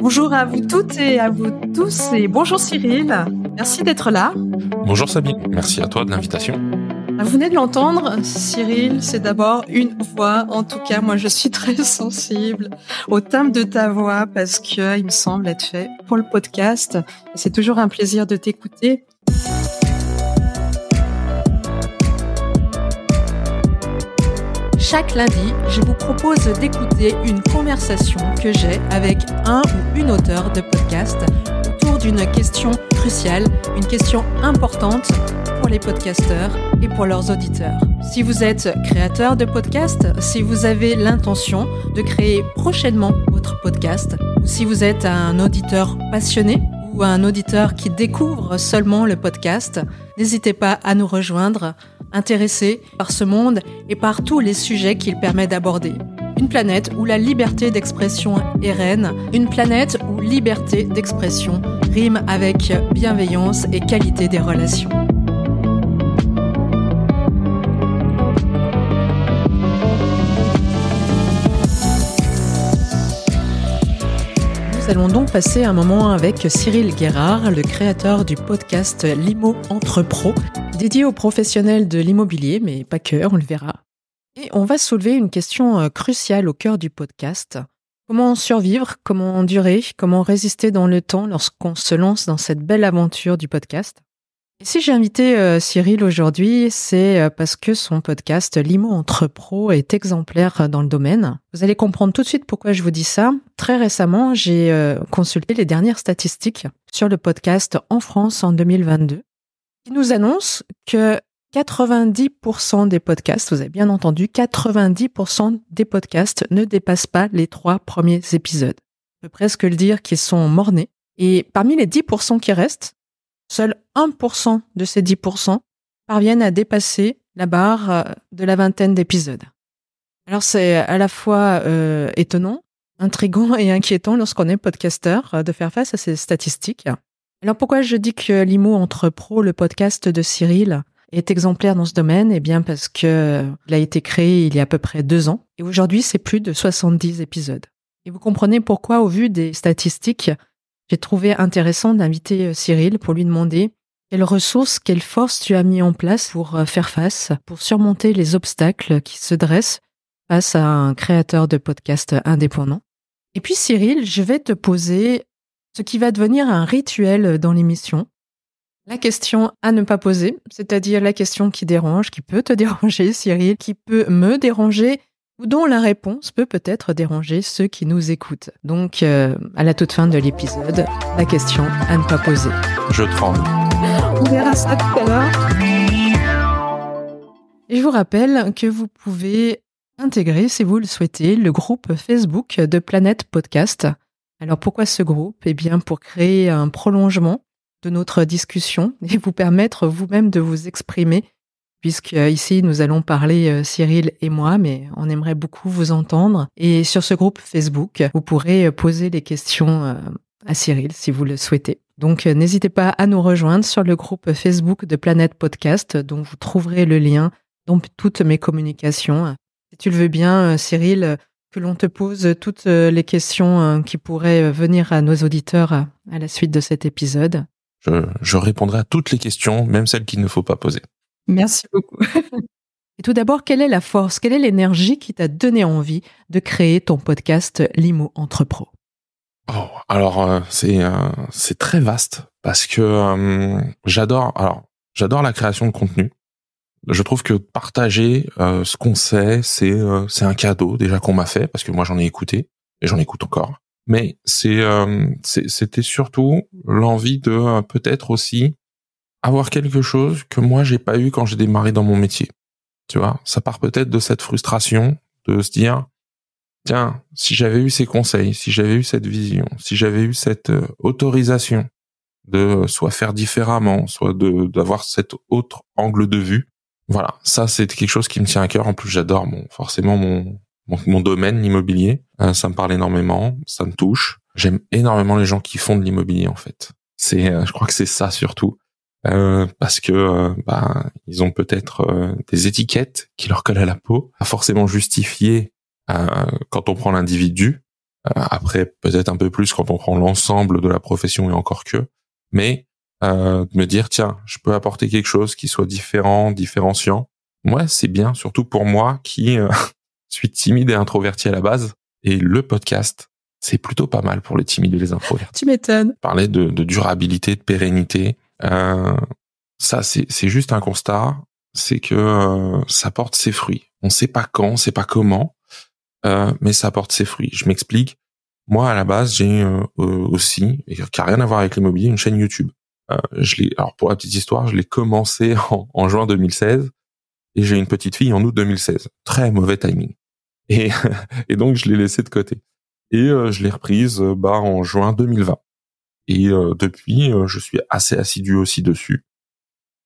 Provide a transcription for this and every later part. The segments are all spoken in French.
Bonjour à vous toutes et à vous tous et bonjour Cyril. Merci d'être là. Bonjour Sabine, merci à toi de l'invitation. Vous venez de l'entendre, Cyril, c'est d'abord une voix. En tout cas, moi, je suis très sensible au timbre de ta voix parce que il me semble être fait pour le podcast. C'est toujours un plaisir de t'écouter. Chaque lundi, je vous propose d'écouter une conversation que j'ai avec un ou une auteur de podcast autour d'une question cruciale, une question importante pour les podcasteurs et pour leurs auditeurs. Si vous êtes créateur de podcast, si vous avez l'intention de créer prochainement votre podcast, ou si vous êtes un auditeur passionné ou un auditeur qui découvre seulement le podcast, n'hésitez pas à nous rejoindre intéressé par ce monde et par tous les sujets qu'il permet d'aborder. Une planète où la liberté d'expression est reine, une planète où liberté d'expression rime avec bienveillance et qualité des relations. Nous allons donc passer un moment avec Cyril Guérard, le créateur du podcast Limo Entre Pro, dédié aux professionnels de l'immobilier, mais pas que, on le verra. Et on va soulever une question euh, cruciale au cœur du podcast. Comment survivre, comment endurer, comment résister dans le temps lorsqu'on se lance dans cette belle aventure du podcast? Et si j'ai invité euh, Cyril aujourd'hui, c'est euh, parce que son podcast Limo entre pro est exemplaire dans le domaine. Vous allez comprendre tout de suite pourquoi je vous dis ça. Très récemment, j'ai consulté les dernières statistiques sur le podcast en France en 2022 qui nous annonce que 90% des podcasts, vous avez bien entendu, 90% des podcasts ne dépassent pas les trois premiers épisodes. On peut presque le dire qu'ils sont mornés. Et parmi les 10% qui restent, seul 1% de ces 10% parviennent à dépasser la barre euh, de la vingtaine d'épisodes. Alors c'est à la fois euh, étonnant, intrigant et inquiétant lorsqu'on est podcasteur euh, de faire face à ces statistiques. Alors pourquoi je dis que l'IMO entre pro, le podcast de Cyril, est exemplaire dans ce domaine? Eh bien parce que il a été créé il y a à peu près deux ans et aujourd'hui c'est plus de 70 épisodes. Et vous comprenez pourquoi au vu des statistiques, j'ai trouvé intéressant d'inviter euh, Cyril pour lui demander quelles ressources, quelles forces tu as mis en place pour euh, faire face, pour surmonter les obstacles qui se dressent face à un créateur de podcast indépendant. Et puis Cyril, je vais te poser ce qui va devenir un rituel dans l'émission. La question à ne pas poser, c'est-à-dire la question qui dérange, qui peut te déranger, Cyril, qui peut me déranger, ou dont la réponse peut peut-être déranger ceux qui nous écoutent. Donc, euh, à la toute fin de l'épisode, la question à ne pas poser. Je tremble. On verra ça tout à l'heure. Et je vous rappelle que vous pouvez intégrer, si vous le souhaitez, le groupe Facebook de Planète Podcast. Alors pourquoi ce groupe? Eh bien pour créer un prolongement de notre discussion et vous permettre vous-même de vous exprimer, puisque euh, ici nous allons parler euh, Cyril et moi, mais on aimerait beaucoup vous entendre. Et sur ce groupe Facebook, vous pourrez euh, poser des questions à Cyril si vous le souhaitez. Donc n'hésitez pas à nous rejoindre sur le groupe Facebook de Planète Podcast, dont vous trouverez le lien dans toutes mes communications. Si tu le veux bien, Cyril, que l'on te pose toutes euh, les questions euh, qui pourraient euh, venir à nos auditeurs à la suite de cet épisode. Je, répondrai à toutes les questions, même celles qu'il ne faut pas poser. Merci beaucoup. Et tout d'abord, quelle est la force, quelle est l'énergie qui t'a donné envie de créer ton podcast Limo entre pro oh, Alors c'est c'est très vaste parce que j'adore alors j'adore la création de contenu. Je trouve que partager euh, ce qu'on sait, c'est euh, c'est un cadeau déjà qu'on m'a fait parce que moi j'en ai écouté et j'en écoute encore. Mais c'est euh, c'était surtout l'envie de peut-être aussi avoir quelque chose que moi j'ai pas eu quand j'ai démarré dans mon métier. Tu vois, ça part peut-être de cette frustration de se dire tiens, si j'avais eu ces conseils, si j'avais eu cette vision, si j'avais eu cette autorisation de soit faire différemment, soit de d'avoir cet autre angle de vue, voilà, ça c'est quelque chose qui me tient à cœur. En plus, j'adore mon forcément mon mon, domaine l'immobilier. Euh, ça me parle énormément, ça me touche. J'aime énormément les gens qui font de l'immobilier en fait. C'est, euh, je crois que c'est ça surtout. Euh, parce que bah, ils ont peut-être des étiquettes qui leur collent à la peau, pas forcément justifiées quand on prend l'individu, après, peut-être un peu plus quand on prend l'ensemble de la profession et encore que. Mais euh, de me dire, tiens, je peux apporter quelque chose qui soit différent, différenciant. Ouais, c'est bien, surtout pour moi qui euh, suis timide et introverti à la base. Et le podcast, c'est plutôt pas mal pour les timides et les introvertis. Tu m'étonnes. Parler de, de, durabilité, de pérennité, euh, ça c'est juste un constat, c'est que euh, ça porte ses fruits. On sait pas quand, on sait pas comment, euh, mais ça porte ses fruits. Je m'explique. Moi, à la base, j'ai euh, aussi, et qui a rien à voir avec l'immobilier, une chaîne YouTube. Je l'ai, alors pour la petite histoire, je l'ai commencé en, en, juin 2016 et j'ai une petite fille en août 2016. Très mauvais timing. Et, et donc je l'ai laissé de côté. Et je l'ai reprise bah, en juin 2020. Et depuis, je suis assez assidu aussi dessus.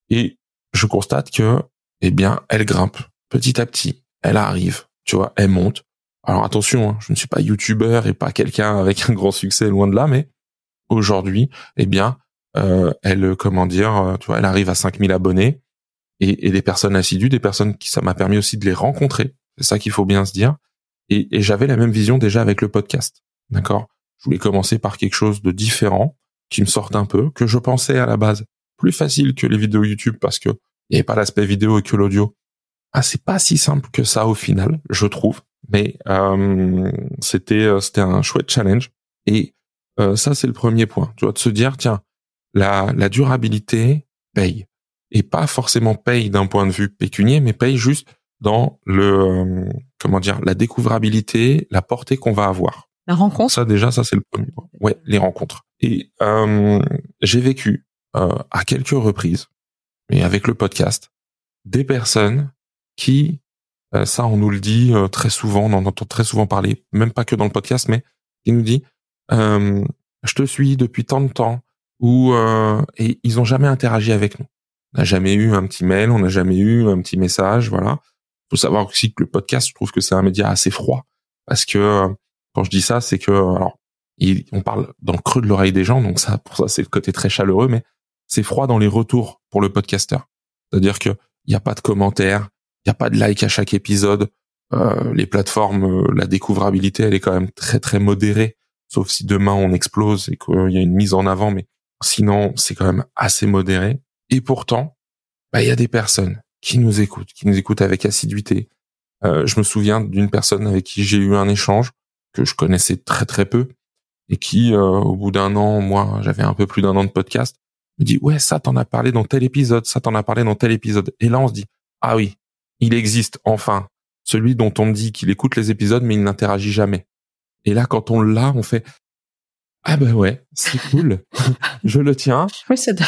Et je constate que, eh bien, elle grimpe petit à petit. Elle arrive, tu vois, elle monte. Alors attention, hein, je ne suis pas youtubeur et pas quelqu'un avec un grand succès loin de là, mais aujourd'hui, eh bien, euh, elle, comment dire, euh, tu vois, elle arrive à 5000 abonnés et, et, des personnes assidues, des personnes qui ça m'a permis aussi de les rencontrer. C'est ça qu'il faut bien se dire. Et, et j'avais la même vision déjà avec le podcast, d'accord? Je voulais commencer par quelque chose de différent, qui me sorte un peu, que je pensais à la base plus facile que les vidéos YouTube parce que il n'y avait pas l'aspect vidéo et que l'audio. Ah, c'est pas si simple que ça au final, je trouve. Mais euh, c'était euh, c'était un chouette challenge. Et euh, ça, c'est le premier point. Tu vois, de se dire, tiens, la, la durabilité paye. Et pas forcément paye d'un point de vue pécunier, mais paye juste dans le comment dire la découvrabilité, la portée qu'on va avoir. La rencontre. Ça déjà, ça c'est le premier point. Ouais, les rencontres. Et euh, j'ai vécu euh, à quelques reprises, et avec le podcast, des personnes qui, euh, ça on nous le dit euh, très souvent, on en entend très souvent parler, même pas que dans le podcast, mais qui nous dit, je te suis depuis tant de temps, ou et ils ont jamais interagi avec nous. On n'a jamais eu un petit mail, on n'a jamais eu un petit message, voilà. Faut savoir aussi que le podcast, je trouve que c'est un média assez froid, parce que quand je dis ça, c'est que alors on parle dans le creux de l'oreille des gens, donc ça, pour ça, c'est le côté très chaleureux, mais c'est froid dans les retours pour le podcasteur. C'est-à-dire que il n'y a pas de commentaires, il n'y a pas de like à chaque épisode. Euh, les plateformes, euh, la découvrabilité, elle est quand même très très modérée, sauf si demain on explose et qu'il y a une mise en avant, mais sinon c'est quand même assez modéré. Et pourtant, bah, il y a des personnes qui nous écoutent, qui nous écoutent avec assiduité. Euh, je me souviens d'une personne avec qui j'ai eu un échange que je connaissais très très peu et qui, au bout d'un an, moi j'avais un peu plus d'un an de podcast, me dit ouais ça t'en as parlé dans tel épisode, ça t'en a parlé dans tel épisode. Et là on se dit ah oui, il existe enfin celui dont on me dit qu'il écoute les épisodes mais il n'interagit jamais. Et là quand on l'a, on fait ah ben ouais c'est cool, je le tiens. Oui c'est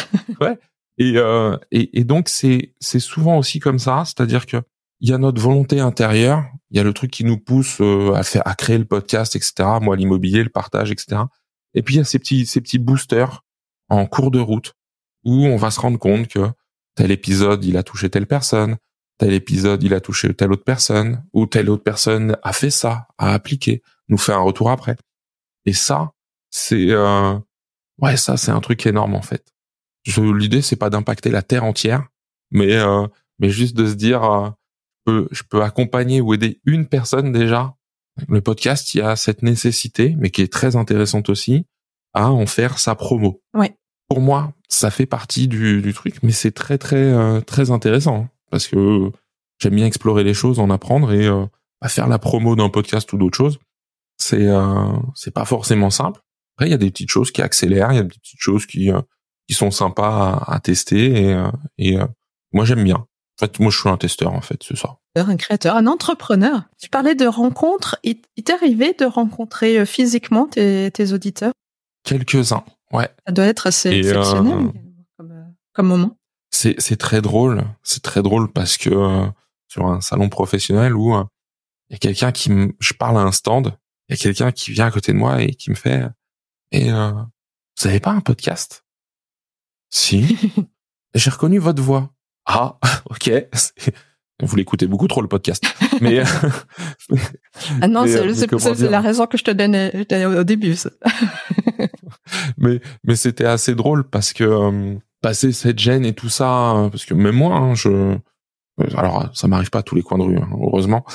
ouais. Et, euh, et, et donc c'est c'est souvent aussi comme ça, c'est-à-dire que il y a notre volonté intérieure, il y a le truc qui nous pousse euh, à faire à créer le podcast, etc. Moi l'immobilier, le partage, etc. Et puis il y a ces petits ces petits boosters en cours de route où on va se rendre compte que tel épisode il a touché telle personne, tel épisode il a touché telle autre personne, ou telle autre personne a fait ça, a appliqué, nous fait un retour après. Et ça, c'est euh, ouais ça c'est un truc énorme en fait. L'idée c'est pas d'impacter la terre entière, mais euh, mais juste de se dire euh, je, peux, je peux accompagner ou aider une personne déjà. Le podcast, il y a cette nécessité, mais qui est très intéressante aussi, à en faire sa promo. Ouais. Pour moi, ça fait partie du, du truc, mais c'est très très euh, très intéressant hein, parce que j'aime bien explorer les choses, en apprendre et euh, faire la promo d'un podcast ou d'autres choses. C'est euh, c'est pas forcément simple. Après, il y a des petites choses qui accélèrent, il y a des petites choses qui euh, qui sont sympas à, à tester et et moi j'aime bien. En fait, moi je suis un testeur en fait, c'est ça. Un créateur, un entrepreneur. Tu parlais de rencontres. Il, t'est arrivé de rencontrer physiquement tes, tes auditeurs? Quelques-uns, ouais. Ça doit être assez exceptionnel comme, euh, comme, moment. C'est, c'est très drôle. C'est très drôle parce que euh, sur un salon professionnel où il euh, y a quelqu'un qui me, je parle à un stand, il y a quelqu'un qui vient à côté de moi et qui me fait, et vous avez pas un podcast? Si. J'ai reconnu votre voix. Ah, ok. Vous l'écoutez beaucoup trop le podcast. Mais ah non, c'est la raison que je te donnais au début. mais mais c'était assez drôle parce que euh, passer cette gêne et tout ça, euh, parce que même moi, hein, je, euh, alors ça m'arrive pas à tous les coins de rue, hein, heureusement,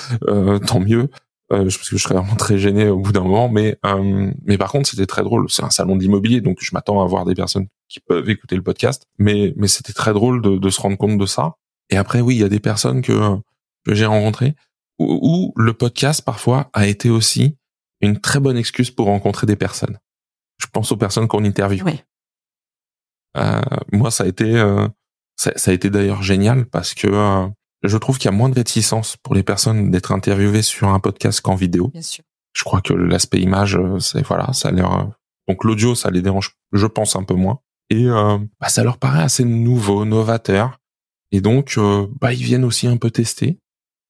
tant mieux. Euh, parce que je serais vraiment très gêné au bout d'un moment. Mais euh, mais par contre, c'était très drôle. C'est un salon d'immobilier, donc je m'attends à voir des personnes qui peuvent écouter le podcast. Mais mais c'était très drôle de, de se rendre compte de ça. Et après, oui, il y a des personnes que que j'ai rencontrées où, où le podcast parfois a été aussi une très bonne excuse pour rencontrer des personnes. Je pense aux personnes qu'on interviewe. Oui. Euh, moi, ça a été, euh, ça, ça, a été d'ailleurs génial parce que euh, je trouve qu'il y a moins de réticence pour les personnes d'être interviewées sur un podcast qu'en vidéo. Bien sûr. Je crois que l'aspect image, c'est voilà, ça a l'air. Donc l'audio, ça les dérange, je pense un peu moins. Et bah, ça leur paraît assez nouveau, novateur. Et donc, bah, ils viennent aussi un peu tester.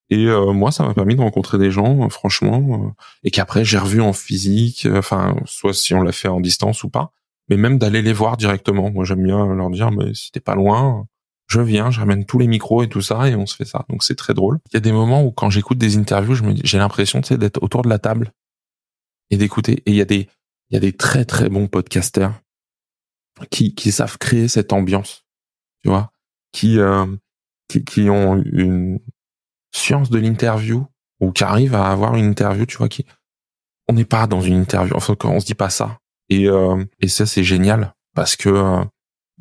Et moi, ça m'a permis de rencontrer des gens, franchement, et qu'après j'ai revu en physique, enfin, soit si on l'a fait en distance ou pas, mais même d'aller les voir directement. Moi, j'aime bien leur dire, mais si t'es pas loin, je viens, je ramène tous les micros et tout ça, et on se fait ça. Donc c'est très drôle. Il y a des moments où quand j'écoute des interviews, j'ai l'impression, d'être autour de la table et d'écouter. Et il y a des, très très bons podcasters qui savent créer cette ambiance, tu vois, qui euh, qui ont une science de l'interview ou qui arrivent à avoir une interview, tu vois, qui on n'est pas dans une interview. Enfin, on se dit pas ça. Et, euh, et ça, c'est génial parce que euh,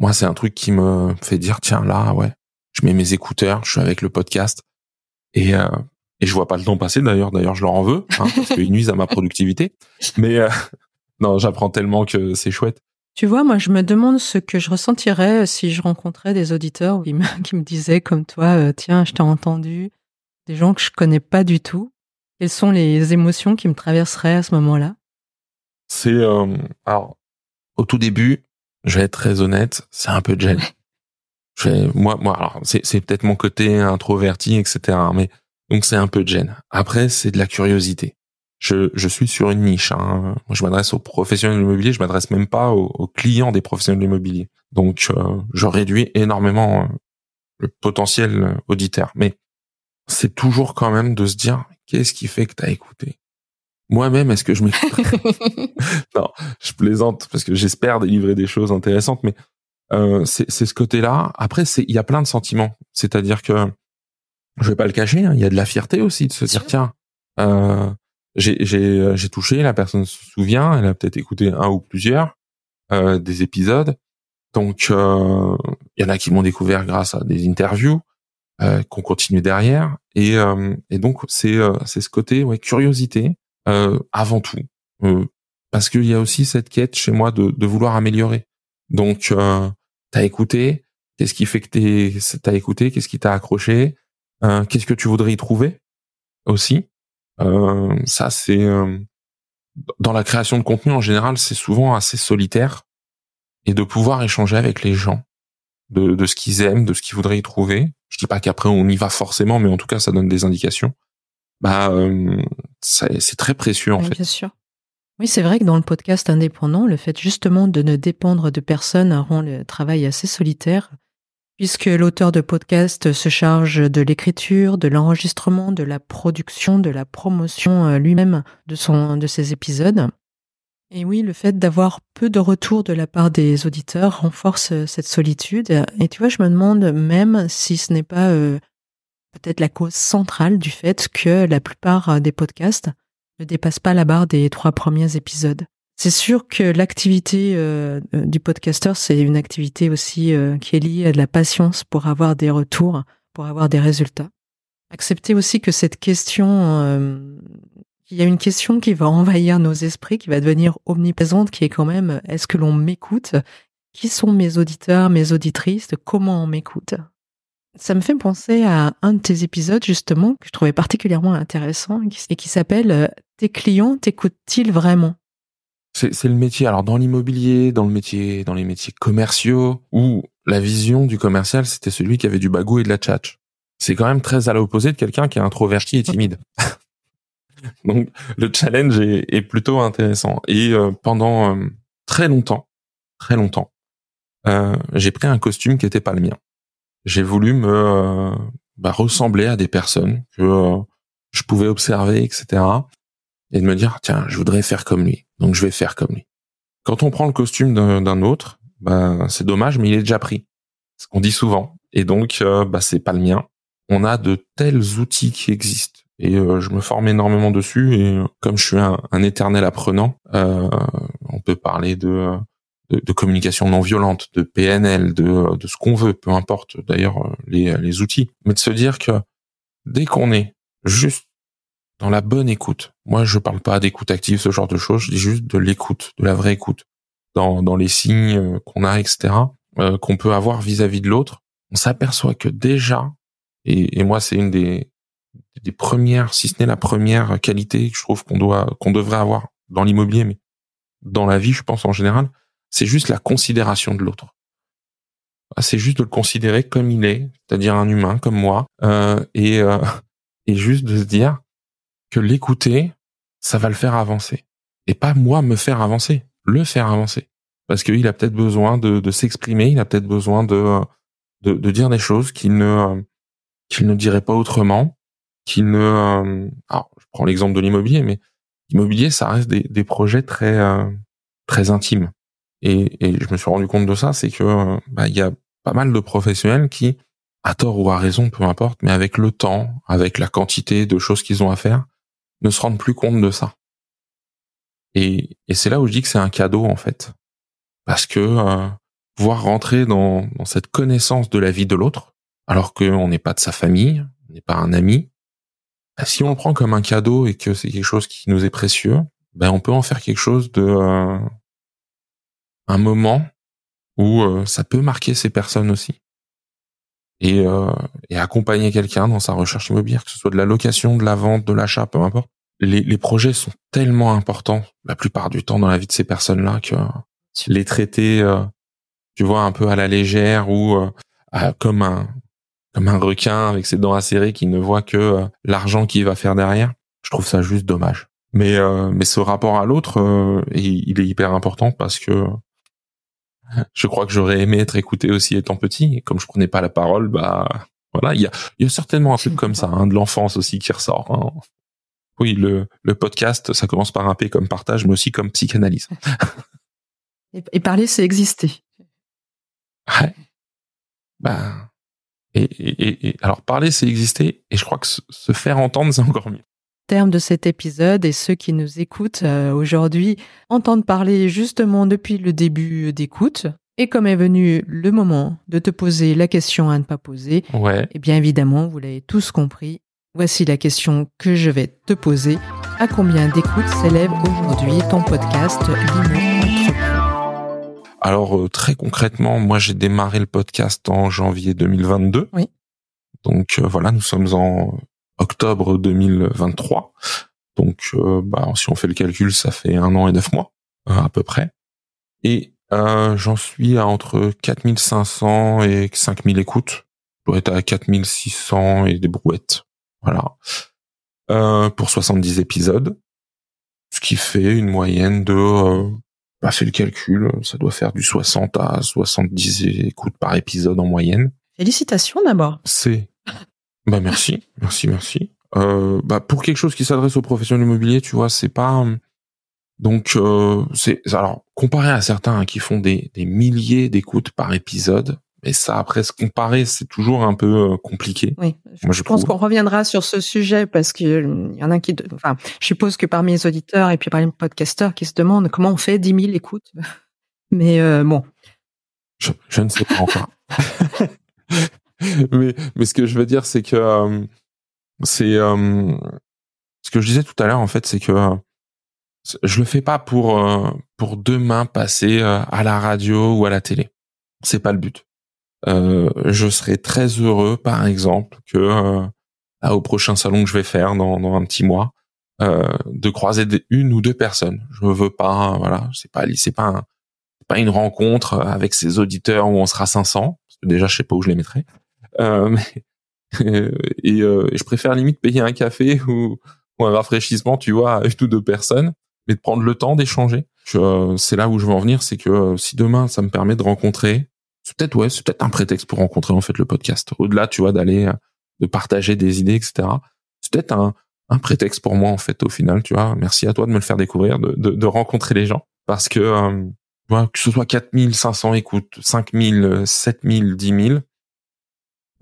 moi, c'est un truc qui me fait dire, tiens, là, ouais, je mets mes écouteurs, je suis avec le podcast et, euh, et je vois pas le temps passer d'ailleurs. D'ailleurs, je leur en veux hein, parce qu'ils nuisent à ma productivité. Mais euh, non, j'apprends tellement que c'est chouette. Tu vois, moi, je me demande ce que je ressentirais si je rencontrais des auditeurs qui me, qui me disaient comme toi, tiens, je t'ai entendu, des gens que je connais pas du tout. Quelles sont les émotions qui me traverseraient à ce moment-là? C'est euh, alors au tout début, je vais être très honnête, c'est un peu de gêne. moi, moi, alors c'est, peut-être mon côté introverti, etc. Mais donc c'est un peu de gêne. Après, c'est de la curiosité. Je, je suis sur une niche. Hein. Moi, je m'adresse aux professionnels de l'immobilier. Je m'adresse même pas aux, clients des professionnels de l'immobilier. Donc, euh, je réduis énormément euh, le potentiel auditeur. Mais c'est toujours quand même de se dire qu'est-ce qui fait que tu as écouté? Moi-même, est-ce que je m'écoute Non, je plaisante parce que j'espère délivrer des choses intéressantes, mais euh, c'est ce côté-là. Après, c'est il y a plein de sentiments. C'est-à-dire que je vais pas le cacher, hein, il y a de la fierté aussi de se dire tiens, euh, j'ai j'ai j'ai touché, la personne se souvient, elle a peut-être écouté un ou plusieurs euh, des épisodes. Donc euh, il y en a qui m'ont découvert grâce à des interviews euh, qu'on continue derrière et euh, et donc c'est c'est ce côté ouais curiosité euh, avant tout. Euh, parce qu'il y a aussi cette quête chez moi de, de vouloir améliorer. Donc, euh, t'as écouté, qu'est-ce qui fait que t'as écouté, qu'est-ce qui t'a accroché, euh, qu'est-ce que tu voudrais y trouver aussi. Euh, ça, c'est dans la création de contenu en général, c'est souvent assez solitaire et de pouvoir échanger avec les gens de, de ce qu'ils aiment, de ce qu'ils voudraient y trouver. Je dis pas qu'après on y va forcément, mais en tout cas, ça donne des indications bah euh, c'est très précieux en fait. Bien sûr. Oui, c'est vrai que dans le podcast indépendant, le fait justement de ne dépendre de personne rend le travail assez solitaire, puisque l'auteur de podcast se charge de l'écriture, de l'enregistrement, de la production, de la promotion euh, lui-même de son de ses épisodes. Et oui, le fait d'avoir peu de retours de la part des auditeurs renforce euh, cette solitude. Et tu vois, je me demande même si ce n'est pas peut-être la cause centrale du fait que la plupart euh, des podcasts ne dépassent pas la barre des trois premiers épisodes. C'est sûr que l'activité euh, euh, du podcaster, c'est une activité aussi qui est liée à de la patience pour avoir des retours, pour avoir des résultats. Accepter aussi que cette question, il y a une question qui va envahir nos esprits, qui va devenir omniprésente, qui est quand même, est-ce que l'on m'écoute? Qui sont mes auditeurs, mes auditrices? Comment on m'écoute? Ça me fait penser à un de tes épisodes justement que je trouvais particulièrement intéressant et qui s'appelle euh, Tes clients t'écoutent-ils vraiment? C'est, le métier. Alors dans l'immobilier, dans le métier, dans les métiers commerciaux, où la vision du commercial c'était celui qui avait du bagou et de la tchatch. C'est quand même très à l'opposé de quelqu'un qui est introverti et timide. Donc le challenge est, plutôt intéressant. Et euh, pendant euh, très longtemps, très longtemps, j'ai pris un costume qui était pas le mien j'ai voulu me euh, bah, ressembler à des personnes que euh, je pouvais observer, etc. Et de me dire, tiens, je voudrais faire comme lui, donc je vais faire comme lui. Quand on prend le costume d'un autre, bah, c'est dommage, mais il est déjà pris. Ce qu'on dit souvent. Et donc, euh, bah, c'est pas le mien. On a de tels outils qui existent et je me forme énormément dessus. Et comme je suis un, éternel apprenant, on peut parler de, de, communication non violente, de PNL, de, de ce qu'on veut, peu importe d'ailleurs les, les outils, mais de se dire que dès qu'on est juste dans la bonne écoute. Moi, je parle pas d'écoute active, ce genre de choses. Je dis juste de l'écoute, de la vraie écoute, dans, dans les signes euh, qu'on a, etc., euh, qu'on peut avoir vis-à-vis de l'autre. On s'aperçoit que déjà, et, et moi, c'est une des, des premières, si ce n'est la première qualité que je trouve qu'on doit, qu'on devrait avoir dans l'immobilier, mais dans la vie, je pense en général, c'est juste la considération de l'autre. Ah, c'est juste de le considérer comme il est, c'est-à-dire un humain comme moi, euh, et, euh, juste de se dire, que l'écouter, ça va le faire avancer. Et pas moi me faire avancer, le faire avancer. Parce qu'il a peut-être besoin de, s'exprimer, il a peut-être besoin de, dire des choses qu'il ne, dirait pas autrement, qu'il ne... Alors, je prends l'exemple de l'immobilier, mais l'immobilier, ça reste des, projets très, très intimes. Et, et, je me suis rendu compte de ça, c'est que bah, il y a pas mal de professionnels qui, à tort ou à raison, peu importe, mais avec le temps, avec la quantité de choses qu'ils ont à faire, ne se rendent plus compte de ça. Et, et c'est là où je dis que c'est un cadeau en fait, parce que euh, rentrer dans, dans, cette connaissance de la vie de l'autre, alors qu'on n'est pas de sa famille, on n'est pas un ami, bah, si on le prend comme un cadeau et que c'est quelque chose qui nous est précieux, ben on peut en faire quelque chose de euh, un moment où euh, ça peut marquer ces personnes aussi. Et, euh, et accompagner quelqu'un dans sa recherche immobilière, que ce soit de la location, de la vente, de l'achat, peu importe les, les, projets sont tellement importants la plupart du temps dans la vie de ces personnes-là que les traiter, euh, tu vois, un peu à la légère ou euh, comme un comme un requin avec ses dents acérées qui ne voit que euh, l'argent qu'il va faire derrière, je trouve ça juste dommage. Mais mais ce rapport à l'autre, il est hyper important parce que je crois que j'aurais aimé être écouté aussi étant petit. Et comme je prenais pas la parole, bah voilà, il y a, y a certainement un truc comme ça, hein, de l'enfance aussi qui ressort. Hein oui, le, le podcast, ça commence par un P comme partage, mais aussi comme psychanalyse. et, parler, c'est exister. Ouais. Ben, et, et, et, alors parler, c'est exister, et je crois que se, faire entendre, c'est encore mieux. Terme de cet épisode et ceux qui nous écoutent euh, aujourd'hui entendent parler justement depuis le début d'écoute. Et comme est venu le moment de te poser la question à ne pas poser, ouais. eh bien évidemment, vous l'avez tous compris, Voici la question que je vais te poser. À combien d'écoutes s'élève aujourd'hui ton podcast Alors euh, très concrètement, moi j'ai démarré le podcast en janvier 2022. Oui. Donc euh, voilà, nous sommes en octobre 2023. Donc euh, bah, si on fait le calcul, ça fait un an et neuf mois à peu près. Et j'en suis à entre 4500 et 5000 écoutes. Je dois être à 4600 et des brouettes. Voilà. Euh, pour 70 épisodes. Ce qui fait une moyenne de... Euh, bah, fait le calcul, ça doit faire du 60 à 70 écoutes par épisode en moyenne. Félicitations d'abord. C'est... Bah merci, merci, merci. Euh, bah, pour quelque chose qui s'adresse aux professionnels immobiliers, tu vois, c'est pas... Donc, euh, c'est alors comparé à certains hein, qui font des, des milliers d'écoutes par épisode, mais ça, après, se comparer, c'est toujours un peu euh, compliqué. Oui. Moi, je, pense qu'on reviendra sur ce sujet parce qu'il euh, y en a qui, enfin, je suppose que parmi les auditeurs et puis parmi les podcasteurs qui se demandent comment on fait 10 000 écoutes. Mais euh, bon. Je, je, ne sais pas encore. mais, mais ce que je veux dire, c'est que c'est ce que je disais tout à l'heure, en fait, c'est que je le fais pas pour pour demain passer à la radio ou à la télé. C'est pas le but. Euh, je serais très heureux, par exemple, que euh, au prochain salon que je vais faire dans, dans un petit mois, euh, de croiser une ou deux personnes. Je veux pas, voilà, c'est pas, c'est pas, un, pas une rencontre avec ces auditeurs où on sera 500. Parce que déjà, je sais pas où je les mettrai. Euh, mais, et, je préfère limite payer un café ou, un rafraîchissement, tu vois, à une ou deux personnes, mais de prendre le temps d'échanger. c'est là où je veux en venir, c'est que si demain ça me permet de rencontrer c'est peut-être ouais, c'est peut-être un prétexte pour rencontrer en fait le podcast. Au-delà, tu vois, d'aller euh, de partager des idées, etc. C'est peut-être un, un prétexte pour moi en fait au final, tu vois. Merci à toi de me le faire découvrir, de, de, de rencontrer les gens, parce que euh, que ce soit 4500 écoutes, 5000, 7000, 10 000,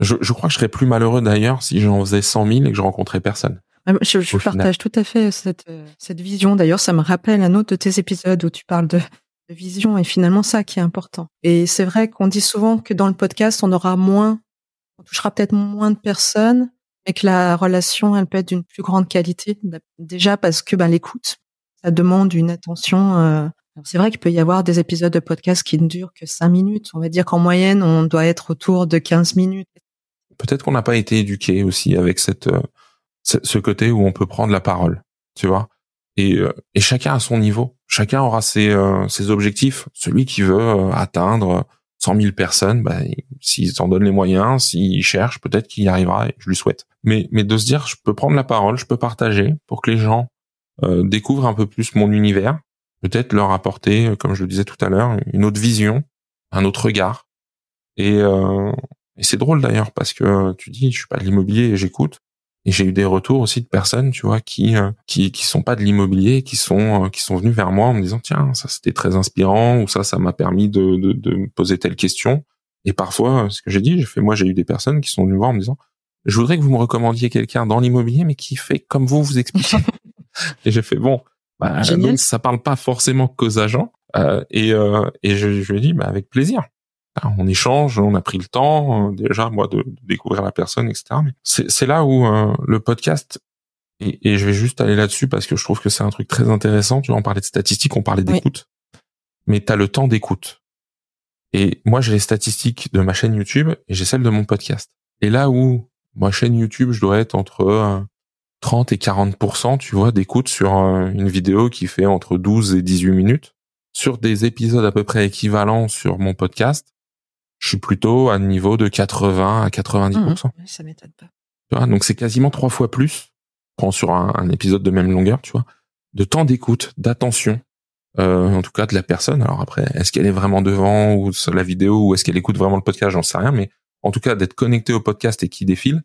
je, je crois que je serais plus malheureux d'ailleurs si j'en faisais 100 000 et que je rencontrais personne. Je, je partage tout à fait cette, cette vision. D'ailleurs, ça me rappelle un autre de tes épisodes où tu parles de, de vision et finalement ça qui est important. Et c'est vrai qu'on dit souvent que dans le podcast, on aura moins, on touchera peut-être moins de personnes, mais que la relation, elle peut être d'une plus grande qualité. Déjà parce que ben, l'écoute, ça demande une attention. Euh, c'est vrai qu'il peut y avoir des épisodes de podcast qui ne durent que cinq minutes. On va dire qu'en moyenne, on doit être autour de 15 minutes. Peut-être qu'on n'a pas été éduqué aussi avec cette, euh, ce côté où on peut prendre la parole, tu vois. Et, euh, et chacun à son niveau. Chacun aura ses, ses objectifs. Celui qui veut atteindre 100 000 personnes, bah, s'il s'en donne les moyens, s'il cherche, peut-être qu'il y arrivera et je lui souhaite. Mais, mais de se dire, je peux prendre la parole, je peux partager pour que les gens euh, découvrent un peu plus mon univers, peut-être leur apporter, euh, comme je le disais tout à l'heure, une autre vision, un autre regard. Et, euh, et c'est drôle d'ailleurs parce que tu dis, je suis pas de l'immobilier et j'écoute. Et j'ai eu des retours aussi de personnes, tu vois, qui euh, qui qui sont pas de l'immobilier, qui sont euh, qui sont venus vers moi en me disant tiens ça c'était très inspirant ou ça ça m'a permis de, de de me poser telle question. Et parfois, ce que j'ai dit, j'ai fait moi j'ai eu des personnes qui sont venues voir en me disant je voudrais que vous me recommandiez quelqu'un dans l'immobilier mais qui fait comme vous vous expliquez. et j'ai fait bon, bah, donc ça parle pas forcément qu'aux agents. Euh, et euh, et je, je lui ai dit bah avec plaisir on échange, on a pris le temps euh, déjà moi de, découvrir la personne, etc. Mais c'est là où euh, le podcast et, je vais juste aller là-dessus parce que je trouve que c'est un truc très intéressant. Tu vois, on parlait de statistiques, on parlait d'écoute, mais tu as le temps d'écoute. Et moi, j'ai les statistiques de ma chaîne YouTube et j'ai celles de mon podcast. Et là où ma chaîne YouTube, je dois être entre 30 euh, et 40% tu vois, d'écoute sur une vidéo qui fait entre 12 et 18 minutes. Sur des épisodes à peu près équivalents sur mon podcast, je suis plutôt à un niveau de 80 à 90% mmh, Ça m'étonne pas. Tu vois, donc c'est quasiment trois fois plus, prend sur un, épisode de même longueur, tu vois, de temps d'écoute, d'attention, euh, en tout cas de la personne. Alors après, est-ce qu'elle est vraiment devant ou sur la vidéo ou est-ce qu'elle écoute vraiment le podcast, j'en sais rien, mais en tout cas d'être connecté au podcast et qui défile.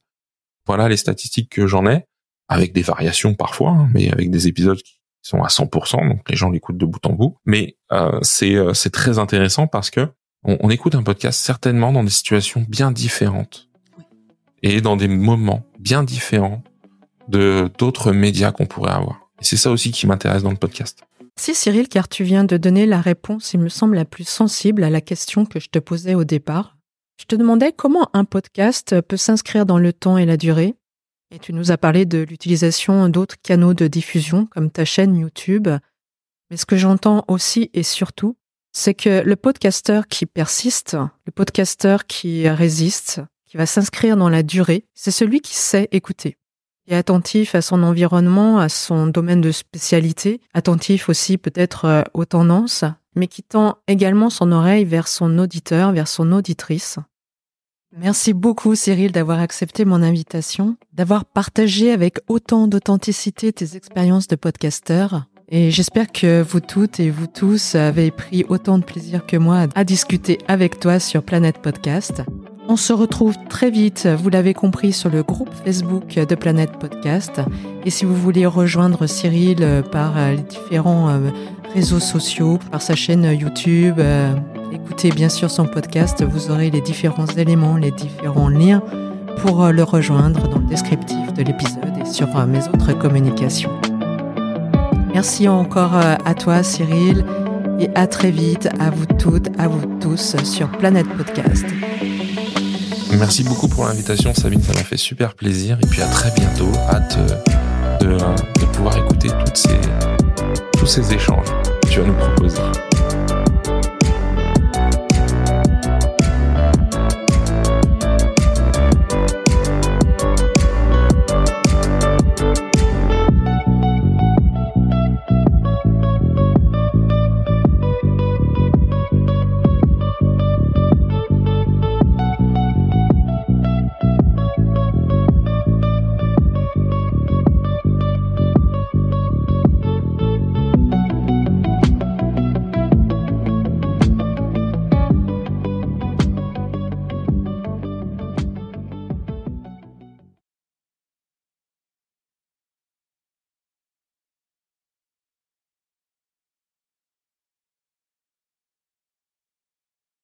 Voilà les statistiques que j'en ai, avec des variations parfois, hein, mais avec des épisodes qui sont à 100%, donc les gens l'écoutent de bout en bout. Mais euh, c'est euh, c'est très intéressant parce que on, écoute un podcast certainement dans des situations bien différentes et dans des moments bien différents de d'autres médias qu'on pourrait avoir. Et c'est ça aussi qui m'intéresse dans le podcast. Si Cyril, car tu viens de donner la réponse, il me semble, la plus sensible à la question que je te posais au départ. Je te demandais comment un podcast peut s'inscrire dans le temps et la durée. Et tu nous as parlé de l'utilisation d'autres canaux de diffusion comme ta chaîne YouTube. Mais ce que j'entends aussi et surtout, c'est que le podcasteur qui persiste, le podcasteur qui résiste, qui va s'inscrire dans la durée, c'est celui qui sait écouter, qui est attentif à son environnement, à son domaine de spécialité, attentif aussi peut-être euh, aux tendances, mais qui tend également son oreille vers son auditeur, vers son auditrice. Merci beaucoup Cyril d'avoir accepté mon invitation, d'avoir partagé avec autant d'authenticité tes expériences de podcasteur. Et j'espère que vous toutes et vous tous avez pris autant de plaisir que moi à discuter avec toi sur Planète Podcast. On se retrouve très vite, vous l'avez compris, sur le groupe Facebook de Planète Podcast. Et si vous voulez rejoindre Cyril euh, par euh, les différents euh, réseaux sociaux, par sa chaîne YouTube, écoutez bien sûr son podcast, vous aurez les différents éléments, les différents liens pour le rejoindre dans le descriptif de l'épisode et sur mes autres communications. Merci encore euh, à toi Cyril et à très vite à vous toutes, à vous tous sur Planète Podcast. Merci beaucoup pour l'invitation Sabine, ça m'a fait super plaisir et puis à très bientôt. Hâte euh, de, de pouvoir écouter tous ces échanges que tu vas nous proposer.